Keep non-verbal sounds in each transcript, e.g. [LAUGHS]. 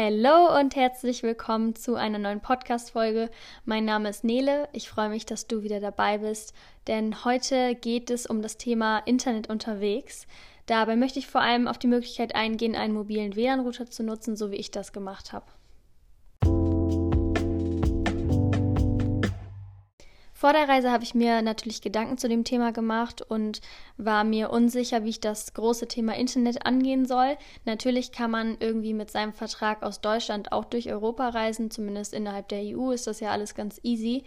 Hallo und herzlich willkommen zu einer neuen Podcast-Folge. Mein Name ist Nele. Ich freue mich, dass du wieder dabei bist, denn heute geht es um das Thema Internet unterwegs. Dabei möchte ich vor allem auf die Möglichkeit eingehen, einen mobilen WLAN-Router zu nutzen, so wie ich das gemacht habe. Vor der Reise habe ich mir natürlich Gedanken zu dem Thema gemacht und war mir unsicher, wie ich das große Thema Internet angehen soll. Natürlich kann man irgendwie mit seinem Vertrag aus Deutschland auch durch Europa reisen, zumindest innerhalb der EU ist das ja alles ganz easy.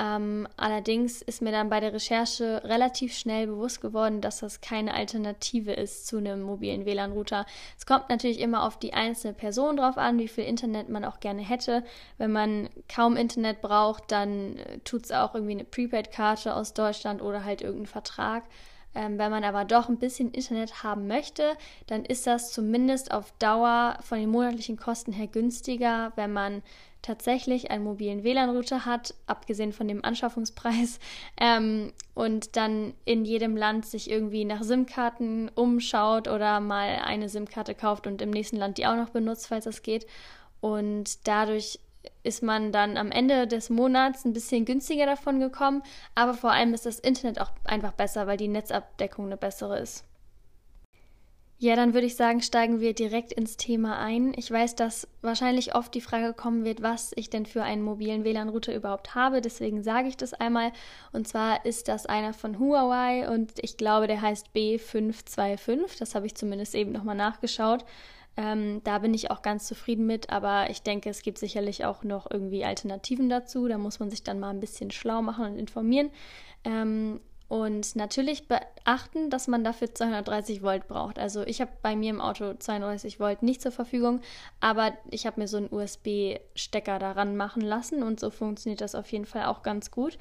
Ähm, allerdings ist mir dann bei der Recherche relativ schnell bewusst geworden, dass das keine Alternative ist zu einem mobilen WLAN-Router. Es kommt natürlich immer auf die einzelne Person drauf an, wie viel Internet man auch gerne hätte. Wenn man kaum Internet braucht, dann äh, tut es auch irgendwie eine Prepaid-Karte aus Deutschland oder halt irgendein Vertrag. Ähm, wenn man aber doch ein bisschen Internet haben möchte, dann ist das zumindest auf Dauer von den monatlichen Kosten her günstiger, wenn man tatsächlich einen mobilen WLAN-Router hat, abgesehen von dem Anschaffungspreis, [LAUGHS] ähm, und dann in jedem Land sich irgendwie nach SIM-Karten umschaut oder mal eine SIM-Karte kauft und im nächsten Land die auch noch benutzt, falls das geht. Und dadurch ist man dann am Ende des Monats ein bisschen günstiger davon gekommen, aber vor allem ist das Internet auch einfach besser, weil die Netzabdeckung eine bessere ist. Ja, dann würde ich sagen, steigen wir direkt ins Thema ein. Ich weiß, dass wahrscheinlich oft die Frage kommen wird, was ich denn für einen mobilen WLAN-Router überhaupt habe. Deswegen sage ich das einmal. Und zwar ist das einer von Huawei und ich glaube, der heißt B525. Das habe ich zumindest eben nochmal nachgeschaut. Ähm, da bin ich auch ganz zufrieden mit, aber ich denke, es gibt sicherlich auch noch irgendwie Alternativen dazu. Da muss man sich dann mal ein bisschen schlau machen und informieren. Ähm, und natürlich beachten, dass man dafür 230 Volt braucht. Also ich habe bei mir im Auto 32 Volt nicht zur Verfügung, aber ich habe mir so einen USB-Stecker daran machen lassen und so funktioniert das auf jeden Fall auch ganz gut.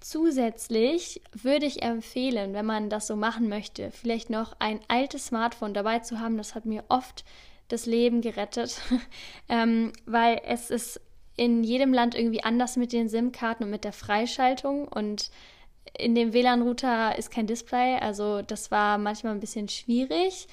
Zusätzlich würde ich empfehlen, wenn man das so machen möchte, vielleicht noch ein altes Smartphone dabei zu haben. Das hat mir oft das Leben gerettet, [LAUGHS] ähm, weil es ist in jedem Land irgendwie anders mit den SIM-Karten und mit der Freischaltung. Und in dem WLAN-Router ist kein Display, also das war manchmal ein bisschen schwierig.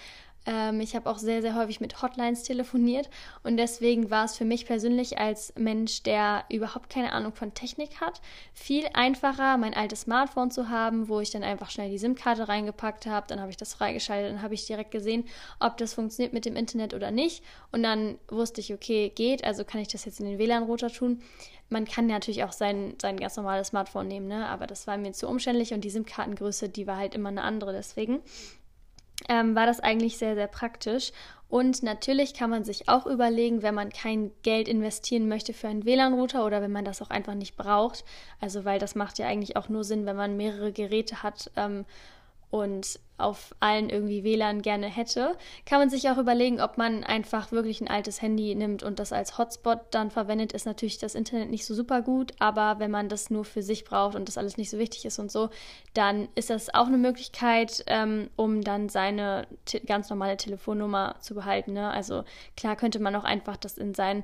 Ähm, ich habe auch sehr, sehr häufig mit Hotlines telefoniert und deswegen war es für mich persönlich als Mensch, der überhaupt keine Ahnung von Technik hat, viel einfacher, mein altes Smartphone zu haben, wo ich dann einfach schnell die SIM-Karte reingepackt habe, dann habe ich das freigeschaltet, dann habe ich direkt gesehen, ob das funktioniert mit dem Internet oder nicht und dann wusste ich, okay, geht, also kann ich das jetzt in den WLAN-Router tun. Man kann natürlich auch sein, sein ganz normales Smartphone nehmen, ne? aber das war mir zu umständlich und die SIM-Kartengröße, die war halt immer eine andere deswegen ähm, war das eigentlich sehr, sehr praktisch. Und natürlich kann man sich auch überlegen, wenn man kein Geld investieren möchte für einen WLAN-Router oder wenn man das auch einfach nicht braucht. Also, weil das macht ja eigentlich auch nur Sinn, wenn man mehrere Geräte hat ähm, und auf allen irgendwie WLAN gerne hätte, kann man sich auch überlegen, ob man einfach wirklich ein altes Handy nimmt und das als Hotspot dann verwendet. Ist natürlich das Internet nicht so super gut, aber wenn man das nur für sich braucht und das alles nicht so wichtig ist und so, dann ist das auch eine Möglichkeit, ähm, um dann seine ganz normale Telefonnummer zu behalten. Ne? Also klar könnte man auch einfach das in sein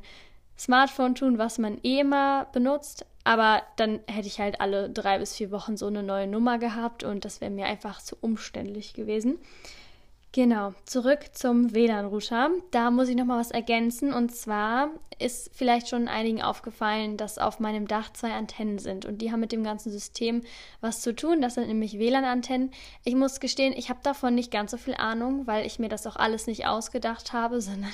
Smartphone tun, was man eh immer benutzt, aber dann hätte ich halt alle drei bis vier Wochen so eine neue Nummer gehabt und das wäre mir einfach zu umständlich gewesen. Genau, zurück zum WLAN-Router. Da muss ich nochmal was ergänzen. Und zwar ist vielleicht schon einigen aufgefallen, dass auf meinem Dach zwei Antennen sind. Und die haben mit dem ganzen System was zu tun. Das sind nämlich WLAN-Antennen. Ich muss gestehen, ich habe davon nicht ganz so viel Ahnung, weil ich mir das auch alles nicht ausgedacht habe, [LAUGHS] sondern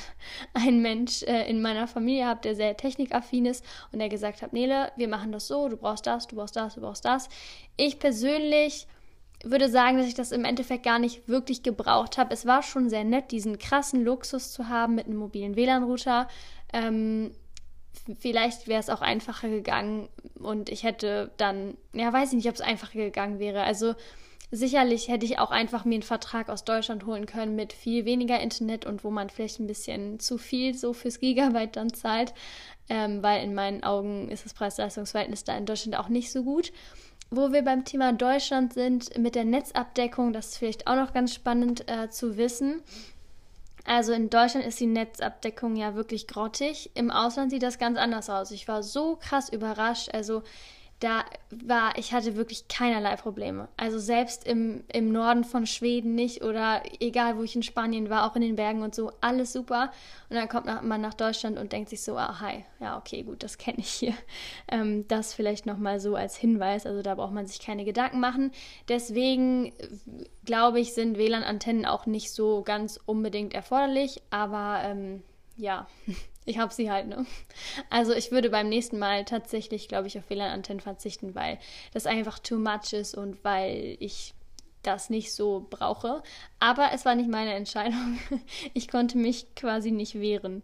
ein Mensch äh, in meiner Familie habe, der sehr technikaffin ist und der gesagt hat, Nele, wir machen das so, du brauchst das, du brauchst das, du brauchst das. Ich persönlich würde sagen, dass ich das im Endeffekt gar nicht wirklich gebraucht habe. Es war schon sehr nett, diesen krassen Luxus zu haben mit einem mobilen WLAN-Router. Ähm, vielleicht wäre es auch einfacher gegangen und ich hätte dann, ja, weiß ich nicht, ob es einfacher gegangen wäre. Also sicherlich hätte ich auch einfach mir einen Vertrag aus Deutschland holen können mit viel weniger Internet und wo man vielleicht ein bisschen zu viel so fürs Gigabyte dann zahlt, ähm, weil in meinen Augen ist das Preis-Leistungs-Verhältnis da in Deutschland auch nicht so gut. Wo wir beim Thema Deutschland sind, mit der Netzabdeckung, das ist vielleicht auch noch ganz spannend äh, zu wissen. Also in Deutschland ist die Netzabdeckung ja wirklich grottig. Im Ausland sieht das ganz anders aus. Ich war so krass überrascht. Also da war, ich hatte wirklich keinerlei Probleme. Also selbst im, im Norden von Schweden nicht oder egal, wo ich in Spanien war, auch in den Bergen und so, alles super. Und dann kommt man nach Deutschland und denkt sich so, ah, hi, ja, okay, gut, das kenne ich hier. [LAUGHS] Ähm, das vielleicht nochmal so als Hinweis, also da braucht man sich keine Gedanken machen. Deswegen glaube ich, sind WLAN-Antennen auch nicht so ganz unbedingt erforderlich, aber ähm, ja, [LAUGHS] ich habe sie halt, ne? Also ich würde beim nächsten Mal tatsächlich, glaube ich, auf WLAN-Antennen verzichten, weil das einfach too much ist und weil ich das nicht so brauche. Aber es war nicht meine Entscheidung. [LAUGHS] Ich konnte mich quasi nicht wehren.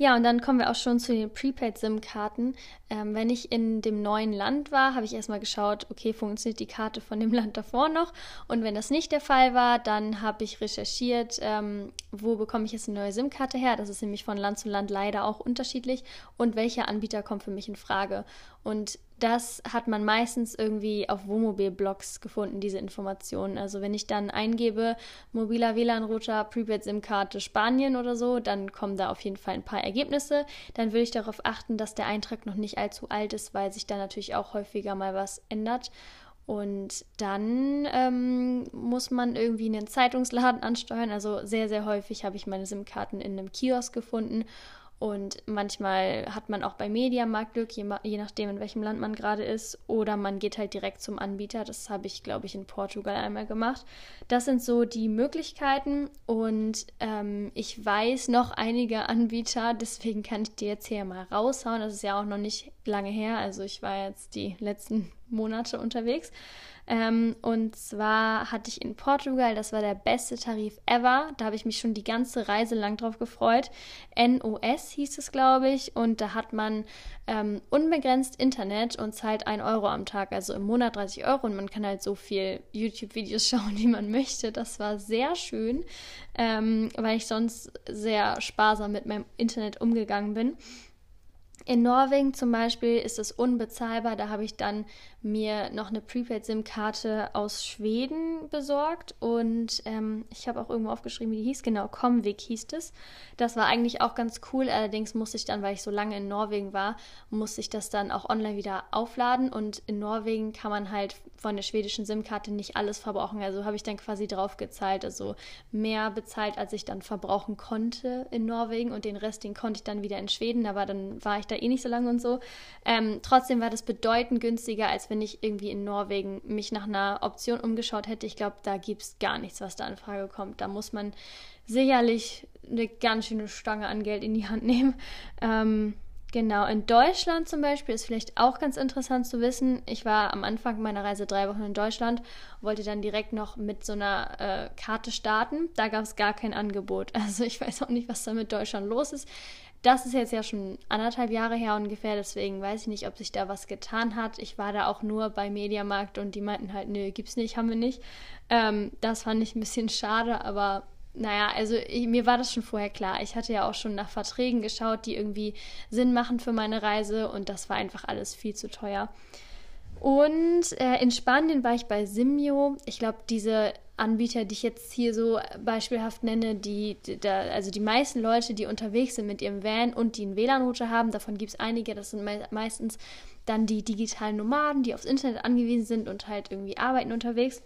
Ja, und dann kommen wir auch schon zu den Prepaid-SIM-Karten. Ähm, wenn ich in dem neuen Land war, habe ich erstmal geschaut, okay, funktioniert die Karte von dem [LAUGHS] Land davor noch? Und wenn das nicht der Fall war, dann habe ich recherchiert, ähm, wo bekomme ich jetzt eine neue SIM-Karte her? Das ist nämlich von Land zu Land leider auch unterschiedlich. Und welcher Anbieter kommt für mich in Frage? Und das hat man meistens irgendwie auf Wohnmobil-Blogs gefunden, diese Informationen. Also wenn ich dann eingebe, mobiler WLAN-Router, Prepaid-SIM-Karte Spanien oder so, dann kommen da auf jeden Fall ein paar Ergebnisse. Dann würde ich darauf achten, dass der Eintrag noch nicht allzu alt ist, weil sich da natürlich auch häufiger mal was ändert. Und dann ähm, muss man irgendwie einen Zeitungsladen ansteuern. Also sehr, sehr häufig habe ich meine SIM-Karten in einem Kiosk gefunden und manchmal hat man auch bei Mediamarkt Glück, je, je, nachdem, in welchem Land man gerade ist. Oder man geht halt direkt zum Anbieter. Das habe ich, glaube ich, in Portugal einmal gemacht. Das sind so die Möglichkeiten. Und ähm, ich weiß noch einige [LAUGHS] Anbieter, deswegen kann ich die jetzt hier mal raushauen. Das ist ja auch noch nicht lange her. Also ich war jetzt die letzten Monate unterwegs. Ähm, und zwar hatte ich in Portugal, das war der beste Tarif ever. Da habe ich mich schon die ganze Reise lang drauf gefreut. NOS hieß es, glaube ich. Und da hat man ähm, unbegrenzt Internet und zahlt 1 Euro am Tag, also im Monat 30 Euro. Und man kann halt so viel YouTube-Videos [LAUGHS] schauen, wie man möchte. Das war sehr schön, ähm, weil ich sonst sehr sparsam mit meinem Internet umgegangen bin. In Norwegen zum Beispiel ist es unbezahlbar. Da habe ich dann mir noch eine Prepaid-SIM-Karte aus Schweden besorgt und ähm, ich habe auch irgendwo aufgeschrieben, wie die hieß. Genau, Comvic hieß es. Das war eigentlich auch ganz cool. Allerdings musste ich dann, weil ich so lange in Norwegen war, musste ich das dann auch online wieder aufladen und in Norwegen kann man halt von der schwedischen SIM-Karte nicht alles verbrauchen. Also habe ich dann quasi drauf gezahlt, also mehr bezahlt, als ich dann verbrauchen konnte in Norwegen und den Rest, den konnte ich dann wieder in Schweden, aber dann war ich da eh nicht so lange und so. Ähm, trotzdem war das bedeutend günstiger, als wenn ich irgendwie in Norwegen mich nach einer Option umgeschaut hätte. Ich glaube, da gibt es gar nichts, was da in Frage kommt. Da muss man sicherlich eine ganz schöne Stange an Geld in die Hand nehmen. [LAUGHS] Ähm, Genau, in Deutschland zum Beispiel ist vielleicht auch ganz interessant zu wissen. Ich war am Anfang meiner Reise drei Wochen in Deutschland, wollte dann direkt noch mit so einer äh, Karte starten. Da gab es gar kein Angebot. [LAUGHS] Also ich weiß auch nicht, was da mit Deutschland los ist. Das ist jetzt ja schon anderthalb Jahre her ungefähr, deswegen weiß ich nicht, ob sich da was getan hat. Ich war da auch nur bei Mediamarkt und die meinten halt, nö, gibt's nicht, haben wir nicht. Ähm, das fand ich ein bisschen schade, aber naja, also ich, mir war das schon vorher klar. Ich hatte ja auch schon nach Verträgen geschaut, die irgendwie Sinn machen für meine Reise und das war einfach alles viel zu teuer. Und äh, in Spanien war ich bei Simio. Ich glaube, diese Anbieter, die ich jetzt hier so beispielhaft nenne, die, die da, also die meisten Leute, die unterwegs sind mit ihrem Van und die einen WLAN-Router haben, davon gibt es einige, das sind me meistens dann die digitalen Nomaden, die aufs Internet angewiesen sind und halt irgendwie arbeiten unterwegs.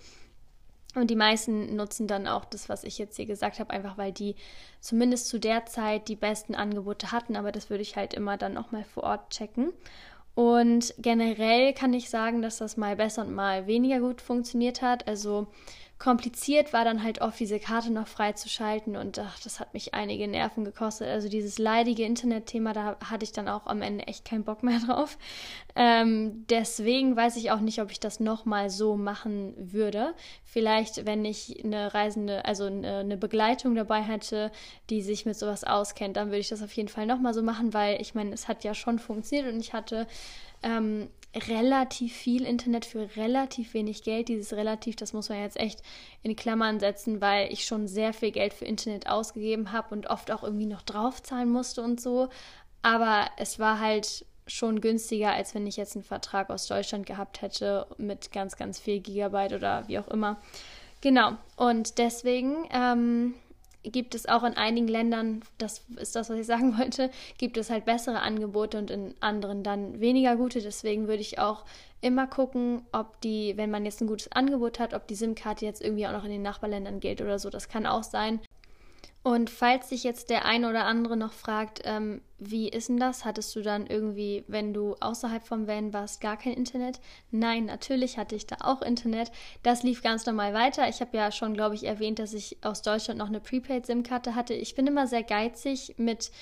Und die meisten nutzen dann auch das, was ich jetzt hier gesagt habe, einfach weil die zumindest zu der Zeit die besten Angebote hatten. Aber das würde ich halt immer dann auch mal vor Ort checken. Und generell kann ich sagen, dass das mal besser und mal weniger gut funktioniert hat. Also kompliziert war dann halt oft diese Karte noch freizuschalten und ach, das hat mich einige Nerven gekostet. Also dieses leidige Internetthema, da hatte ich dann auch am Ende echt keinen Bock mehr [LAUGHS] drauf. Ähm, deswegen weiß ich auch nicht, ob ich das nochmal so machen würde. Vielleicht, wenn ich eine Reisende, also eine, eine Begleitung dabei hätte, die sich mit sowas auskennt, dann würde ich das auf jeden Fall nochmal so machen, weil ich meine, es hat ja schon funktioniert und ich hatte ähm, relativ viel Internet für relativ wenig Geld. Dieses relativ, das muss man jetzt echt in Klammern setzen, weil ich schon sehr viel Geld für Internet ausgegeben habe und oft auch irgendwie noch draufzahlen musste und so. Aber es war halt schon günstiger, als wenn ich jetzt einen Vertrag aus Deutschland gehabt hätte mit ganz, ganz viel Gigabyte oder wie auch immer. Genau. Und deswegen ähm, gibt es auch in einigen Ländern, das ist das, was ich sagen wollte, gibt es halt bessere Angebote und in anderen dann weniger gute. Deswegen würde ich auch immer gucken, ob die, wenn man jetzt ein gutes Angebot hat, ob die SIM-Karte jetzt irgendwie auch noch in den Nachbarländern gilt oder so. Das kann auch sein. Und falls sich jetzt der eine oder andere noch fragt, ähm, wie ist denn das? Hattest du dann irgendwie, wenn du außerhalb vom Van warst, gar kein Internet? Nein, natürlich hatte ich da auch Internet. Das lief ganz normal weiter. Ich habe ja schon, glaube ich, erwähnt, dass ich aus Deutschland noch eine Prepaid-SIM-Karte hatte. Ich bin immer sehr geizig mit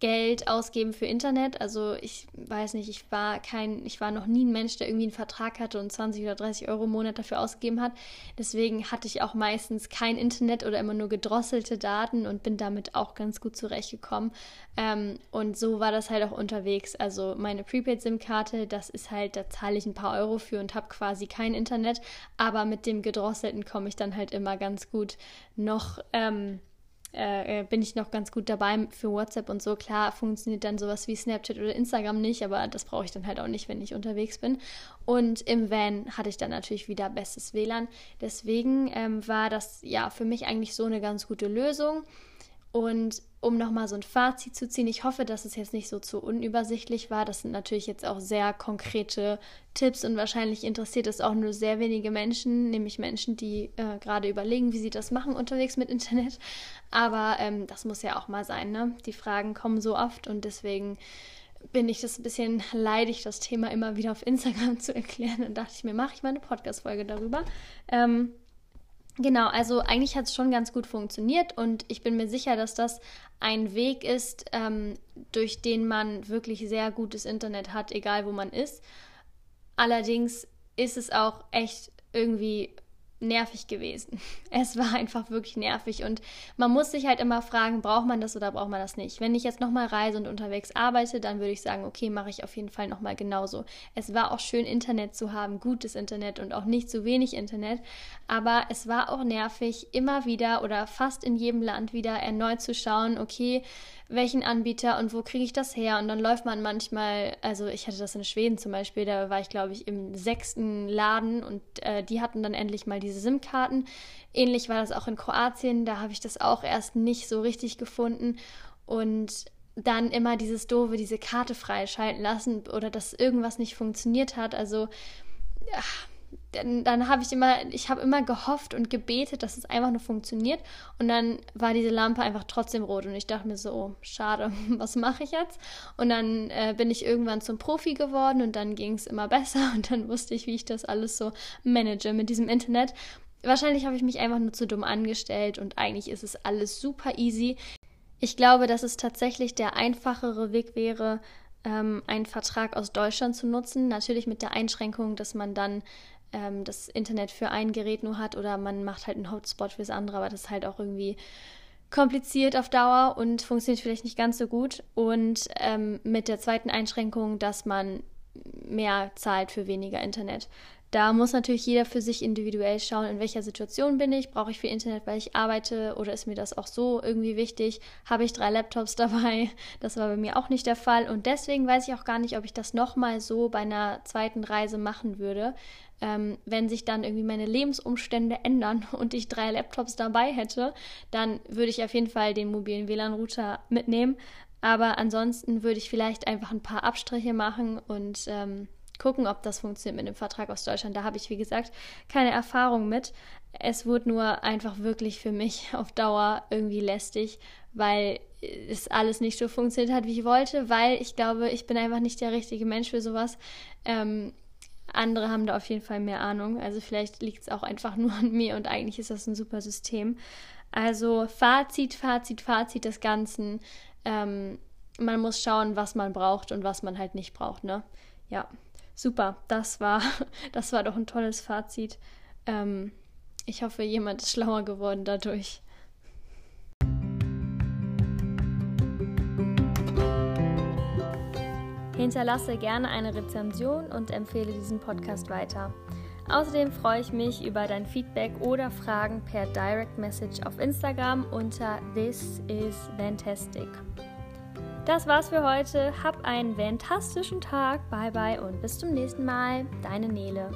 Geld ausgeben für Internet. Also ich weiß nicht, ich war kein, ich war noch nie ein Mensch, der irgendwie einen Vertrag hatte und 20 oder 30 Euro im Monat dafür ausgegeben hat. Deswegen hatte ich auch meistens kein Internet oder immer nur gedrosselte Daten und bin damit auch ganz gut zurechtgekommen. Ähm, und so war das halt auch unterwegs. Also meine Prepaid-SIM-Karte, das ist halt, da zahle ich ein paar Euro für und habe quasi kein Internet. Aber mit dem gedrosselten komme ich dann halt immer ganz gut noch. Ähm, äh, bin ich noch ganz gut dabei für WhatsApp und so. Klar funktioniert dann sowas wie Snapchat oder Instagram nicht, aber das brauche ich dann halt auch nicht, wenn ich unterwegs bin. Und im Van hatte ich dann natürlich wieder bestes WLAN. Deswegen ähm, war das ja für mich eigentlich so eine ganz gute Lösung. Und um nochmal so ein Fazit zu ziehen, ich hoffe, dass es jetzt nicht so zu unübersichtlich war. Das sind natürlich jetzt auch sehr konkrete Tipps und wahrscheinlich interessiert es auch nur sehr wenige Menschen, nämlich Menschen, die äh, gerade überlegen, wie sie das machen unterwegs mit Internet. Aber ähm, das muss ja auch mal sein, ne? Die Fragen kommen so oft und deswegen bin ich das ein bisschen leidig, das Thema immer wieder auf Instagram [LAUGHS] zu erklären. Dann dachte ich mir, mache ich mal eine Podcast-Folge darüber. Ähm, Genau, also eigentlich hat es schon ganz gut funktioniert und ich bin mir sicher, dass das ein Weg ist, ähm, durch den man wirklich sehr gutes Internet hat, egal wo man ist. Allerdings ist es auch echt irgendwie nervig gewesen. [LAUGHS] Es war einfach wirklich nervig und man muss sich halt immer fragen, braucht man das oder braucht man das nicht? Wenn ich jetzt nochmal reise und unterwegs arbeite, dann würde ich sagen, okay, mache ich auf jeden Fall nochmal genauso. Es war auch schön, Internet zu haben, gutes Internet und auch nicht zu wenig Internet, aber es war auch nervig, immer wieder oder fast in jedem Land wieder erneut zu schauen, okay, welchen Anbieter und wo kriege ich das her? Und dann läuft man manchmal, also ich hatte das in Schweden zum Beispiel, da war ich glaube ich im sechsten Laden und äh, die hatten dann endlich mal diese SIM-Karten. Ähnlich war das auch in Kroatien, da habe ich das auch erst nicht so richtig gefunden und dann immer dieses doofe, diese Karte freischalten lassen oder dass irgendwas nicht funktioniert hat. Also ach, dann, dann habe ich immer, ich habe immer gehofft und gebetet, dass es einfach nur funktioniert. Und dann war diese Lampe einfach trotzdem rot. Und ich dachte mir so, oh, schade, [LAUGHS] was mache ich jetzt? Und dann äh, bin ich irgendwann zum Profi geworden und dann ging es immer [LAUGHS] besser. Und dann wusste ich, wie ich das alles so manage mit diesem Internet. Wahrscheinlich habe ich mich einfach nur zu dumm angestellt und eigentlich ist es alles super easy. Ich glaube, dass es tatsächlich der einfachere Weg wäre, ähm, einen Vertrag aus Deutschland zu nutzen. Natürlich mit der Einschränkung, dass man dann ähm, das Internet für ein Gerät nur hat oder man macht halt einen Hotspot fürs andere, aber das ist halt auch irgendwie kompliziert auf Dauer und funktioniert vielleicht nicht ganz so gut. Und ähm, mit der zweiten Einschränkung, dass man mehr zahlt für weniger Internet. Da muss natürlich jeder für sich individuell schauen, in welcher Situation bin ich, brauche ich viel Internet, weil ich arbeite oder ist mir das auch so irgendwie wichtig, habe ich drei Laptops [LAUGHS] dabei, das war bei mir auch nicht der Fall. Und deswegen weiß ich auch gar nicht, ob ich das nochmal so bei einer zweiten Reise machen würde, ähm, wenn sich dann irgendwie meine Lebensumstände ändern [LAUGHS] und ich drei Laptops dabei hätte, dann würde ich auf jeden Fall den mobilen WLAN-Router mitnehmen. Aber ansonsten würde ich vielleicht einfach ein paar Abstriche machen und ähm, gucken, ob das funktioniert mit dem Vertrag aus Deutschland. Da habe ich, wie gesagt, keine Erfahrung mit. Es wurde nur einfach wirklich für mich [LAUGHS] auf Dauer irgendwie lästig, weil es alles nicht so funktioniert hat, wie ich wollte, weil ich glaube, ich bin einfach nicht der richtige Mensch für sowas. Ähm, andere haben da auf jeden Fall mehr Ahnung. Also vielleicht liegt es auch einfach nur an mir und eigentlich ist das ein super System. Also Fazit, Fazit, Fazit des Ganzen. Ähm, man muss schauen, was man braucht und was man halt nicht braucht, ne? Ja, super. Das war, [LAUGHS] das war doch ein tolles Fazit. Ähm, ich hoffe, jemand ist schlauer geworden dadurch. Hinterlasse gerne eine Rezension und empfehle diesen Podcast weiter. Außerdem freue ich mich über dein Feedback oder Fragen per Direct Message auf Instagram unter This is Fantastic. Das war's für heute. Hab einen fantastischen Tag. Bye bye und bis zum nächsten Mal. Deine Nele.